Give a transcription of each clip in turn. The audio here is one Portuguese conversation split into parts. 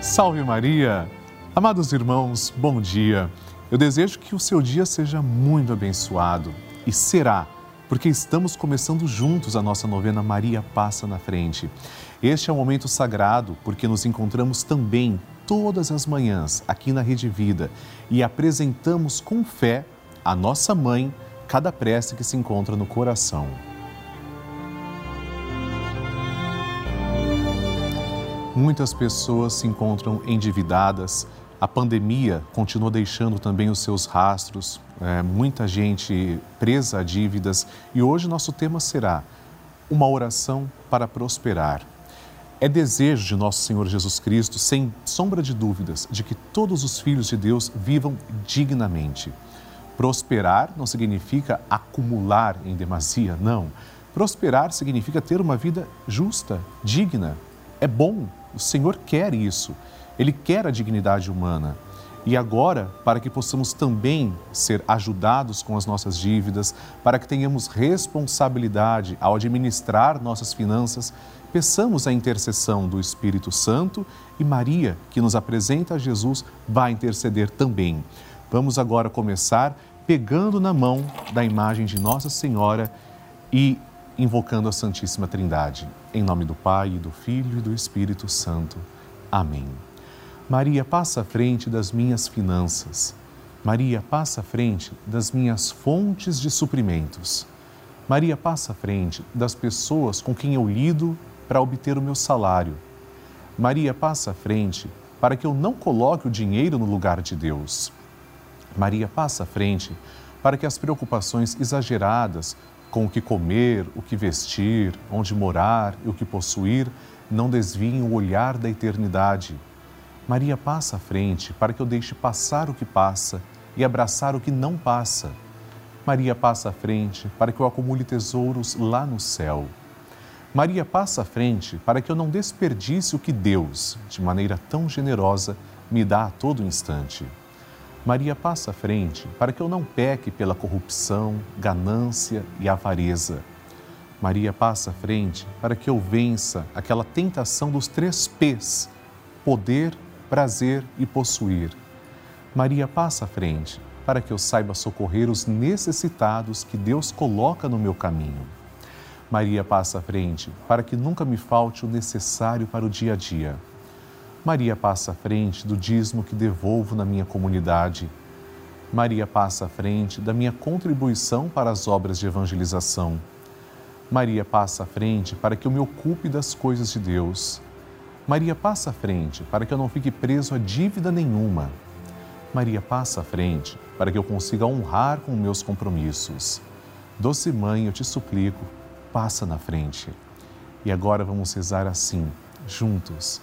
Salve Maria! Amados irmãos, bom dia. Eu desejo que o seu dia seja muito abençoado e será, porque estamos começando juntos a nossa novena Maria Passa na Frente. Este é um momento sagrado porque nos encontramos também todas as manhãs aqui na Rede Vida e apresentamos com fé a nossa mãe cada prece que se encontra no coração. Muitas pessoas se encontram endividadas. A pandemia continua deixando também os seus rastros, é, muita gente presa a dívidas. E hoje nosso tema será uma oração para prosperar. É desejo de nosso Senhor Jesus Cristo, sem sombra de dúvidas, de que todos os filhos de Deus vivam dignamente. Prosperar não significa acumular em demasia, não. Prosperar significa ter uma vida justa, digna. É bom o Senhor quer isso. Ele quer a dignidade humana. E agora, para que possamos também ser ajudados com as nossas dívidas, para que tenhamos responsabilidade ao administrar nossas finanças, peçamos a intercessão do Espírito Santo e Maria, que nos apresenta a Jesus, vai interceder também. Vamos agora começar pegando na mão da imagem de Nossa Senhora e invocando a Santíssima Trindade. Em nome do Pai, do Filho e do Espírito Santo. Amém. Maria, passa à frente das minhas finanças. Maria, passa à frente das minhas fontes de suprimentos. Maria, passa à frente das pessoas com quem eu lido para obter o meu salário. Maria, passa à frente para que eu não coloque o dinheiro no lugar de Deus. Maria, passa à frente para que as preocupações exageradas com o que comer, o que vestir, onde morar e o que possuir, não desviem o olhar da eternidade. Maria passa à frente para que eu deixe passar o que passa e abraçar o que não passa. Maria passa à frente para que eu acumule tesouros lá no céu. Maria passa à frente para que eu não desperdice o que Deus, de maneira tão generosa, me dá a todo instante. Maria passa à frente para que eu não peque pela corrupção, ganância e avareza. Maria passa à frente para que eu vença aquela tentação dos três P's: poder, prazer e possuir. Maria passa à frente para que eu saiba socorrer os necessitados que Deus coloca no meu caminho. Maria passa à frente para que nunca me falte o necessário para o dia a dia. Maria passa à frente do dízimo que devolvo na minha comunidade. Maria passa à frente da minha contribuição para as obras de evangelização. Maria passa à frente para que eu me ocupe das coisas de Deus. Maria passa à frente para que eu não fique preso a dívida nenhuma. Maria passa à frente para que eu consiga honrar com meus compromissos. Doce Mãe, eu te suplico, passa na frente. E agora vamos rezar assim, juntos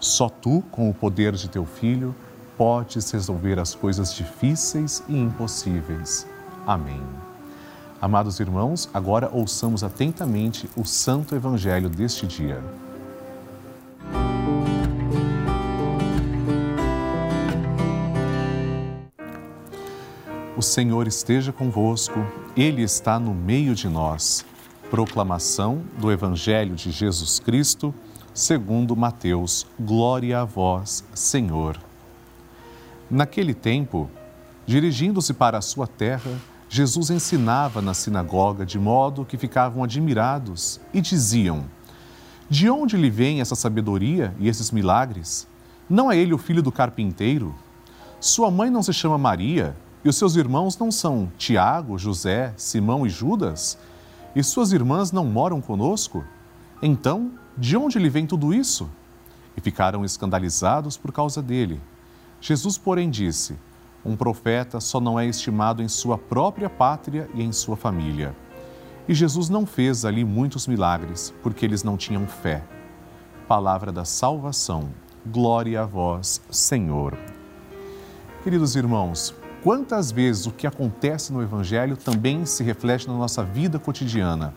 Só tu, com o poder de teu filho, podes resolver as coisas difíceis e impossíveis. Amém. Amados irmãos, agora ouçamos atentamente o Santo Evangelho deste dia. O Senhor esteja convosco, Ele está no meio de nós. Proclamação do Evangelho de Jesus Cristo segundo Mateus. Glória a vós, Senhor. Naquele tempo, dirigindo-se para a sua terra, Jesus ensinava na sinagoga de modo que ficavam admirados e diziam: De onde lhe vem essa sabedoria e esses milagres? Não é ele o filho do carpinteiro? Sua mãe não se chama Maria e os seus irmãos não são Tiago, José, Simão e Judas? E suas irmãs não moram conosco? Então, de onde lhe vem tudo isso? E ficaram escandalizados por causa dele. Jesus, porém, disse: Um profeta só não é estimado em sua própria pátria e em sua família. E Jesus não fez ali muitos milagres, porque eles não tinham fé. Palavra da salvação. Glória a vós, Senhor. Queridos irmãos, quantas vezes o que acontece no Evangelho também se reflete na nossa vida cotidiana?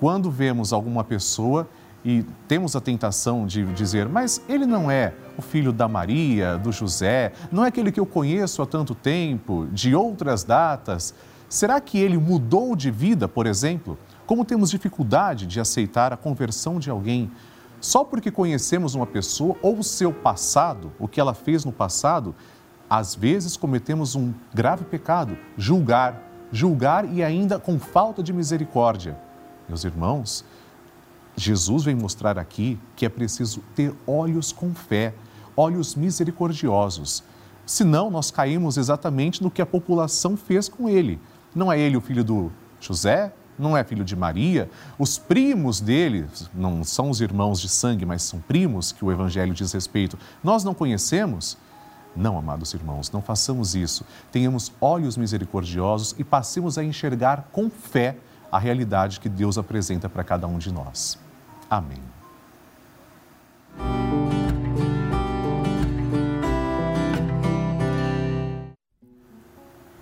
Quando vemos alguma pessoa e temos a tentação de dizer, mas ele não é o filho da Maria, do José, não é aquele que eu conheço há tanto tempo, de outras datas. Será que ele mudou de vida, por exemplo? Como temos dificuldade de aceitar a conversão de alguém só porque conhecemos uma pessoa ou o seu passado, o que ela fez no passado, às vezes cometemos um grave pecado, julgar, julgar e ainda com falta de misericórdia. Meus irmãos, Jesus vem mostrar aqui que é preciso ter olhos com fé, olhos misericordiosos. Senão, nós caímos exatamente no que a população fez com ele. Não é ele o filho do José? Não é filho de Maria? Os primos dele, não são os irmãos de sangue, mas são primos que o Evangelho diz respeito. Nós não conhecemos? Não, amados irmãos, não façamos isso. Tenhamos olhos misericordiosos e passemos a enxergar com fé a realidade que Deus apresenta para cada um de nós. Amém.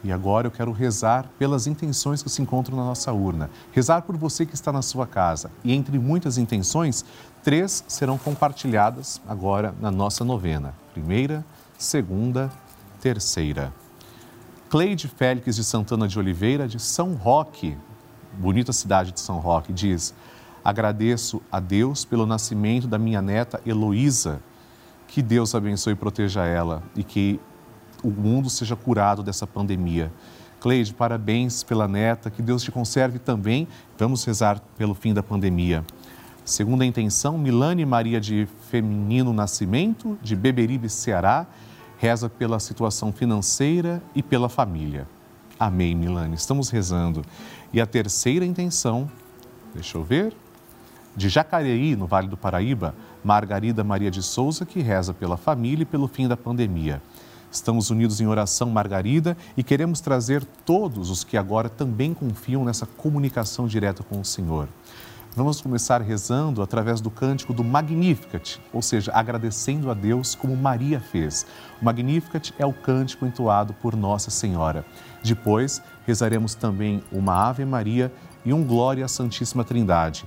E agora eu quero rezar pelas intenções que se encontram na nossa urna. Rezar por você que está na sua casa. E entre muitas intenções, três serão compartilhadas agora na nossa novena. Primeira, segunda, terceira. Cleide Félix de Santana de Oliveira, de São Roque, bonita cidade de São Roque, diz: Agradeço a Deus pelo nascimento da minha neta Heloísa. Que Deus abençoe e proteja ela e que o mundo seja curado dessa pandemia. Cleide, parabéns pela neta, que Deus te conserve também. Vamos rezar pelo fim da pandemia. Segunda intenção, Milane Maria de Feminino Nascimento, de Beberibe, Ceará, reza pela situação financeira e pela família. Amém, Milane. Estamos rezando. E a terceira intenção, deixa eu ver, de Jacareí, no Vale do Paraíba, Margarida Maria de Souza, que reza pela família e pelo fim da pandemia. Estamos unidos em oração, Margarida, e queremos trazer todos os que agora também confiam nessa comunicação direta com o Senhor. Vamos começar rezando através do cântico do Magnificat, ou seja, agradecendo a Deus como Maria fez. O Magnificat é o cântico entoado por Nossa Senhora. Depois, rezaremos também uma Ave Maria e um Glória à Santíssima Trindade.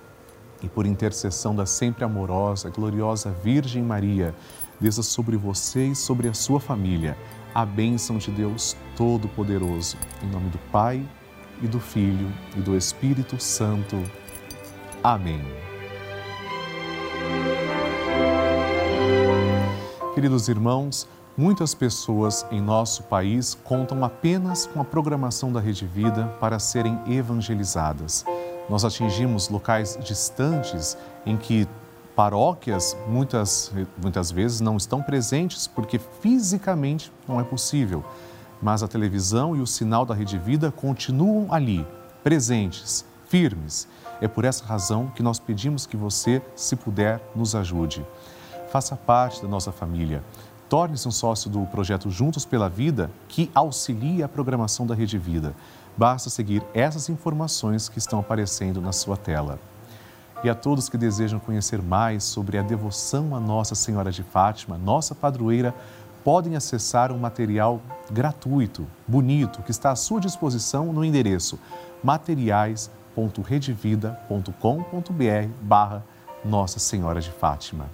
E por intercessão da sempre amorosa, gloriosa Virgem Maria, desça sobre você e sobre a sua família a bênção de Deus Todo-Poderoso. Em nome do Pai, e do Filho e do Espírito Santo. Amém. Queridos irmãos, muitas pessoas em nosso país contam apenas com a programação da Rede Vida para serem evangelizadas. Nós atingimos locais distantes em que paróquias muitas, muitas vezes não estão presentes porque fisicamente não é possível. Mas a televisão e o sinal da Rede Vida continuam ali, presentes, firmes. É por essa razão que nós pedimos que você, se puder, nos ajude. Faça parte da nossa família. Torne-se um sócio do projeto Juntos pela Vida, que auxilia a programação da Rede Vida. Basta seguir essas informações que estão aparecendo na sua tela. E a todos que desejam conhecer mais sobre a devoção a Nossa Senhora de Fátima, nossa padroeira, podem acessar um material gratuito, bonito, que está à sua disposição no endereço materiais.redevida.com.br barra Nossa Senhora de Fátima.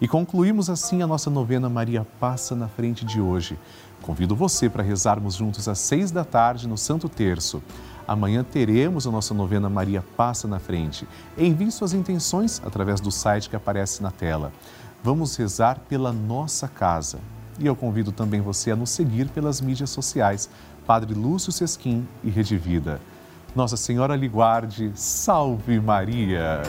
E concluímos assim a nossa novena Maria Passa na Frente de hoje. Convido você para rezarmos juntos às seis da tarde no Santo Terço. Amanhã teremos a nossa novena Maria Passa na Frente. Envie suas intenções através do site que aparece na tela. Vamos rezar pela nossa casa. E eu convido também você a nos seguir pelas mídias sociais, Padre Lúcio Sesquim e Rede Vida. Nossa Senhora lhe guarde. Salve Maria!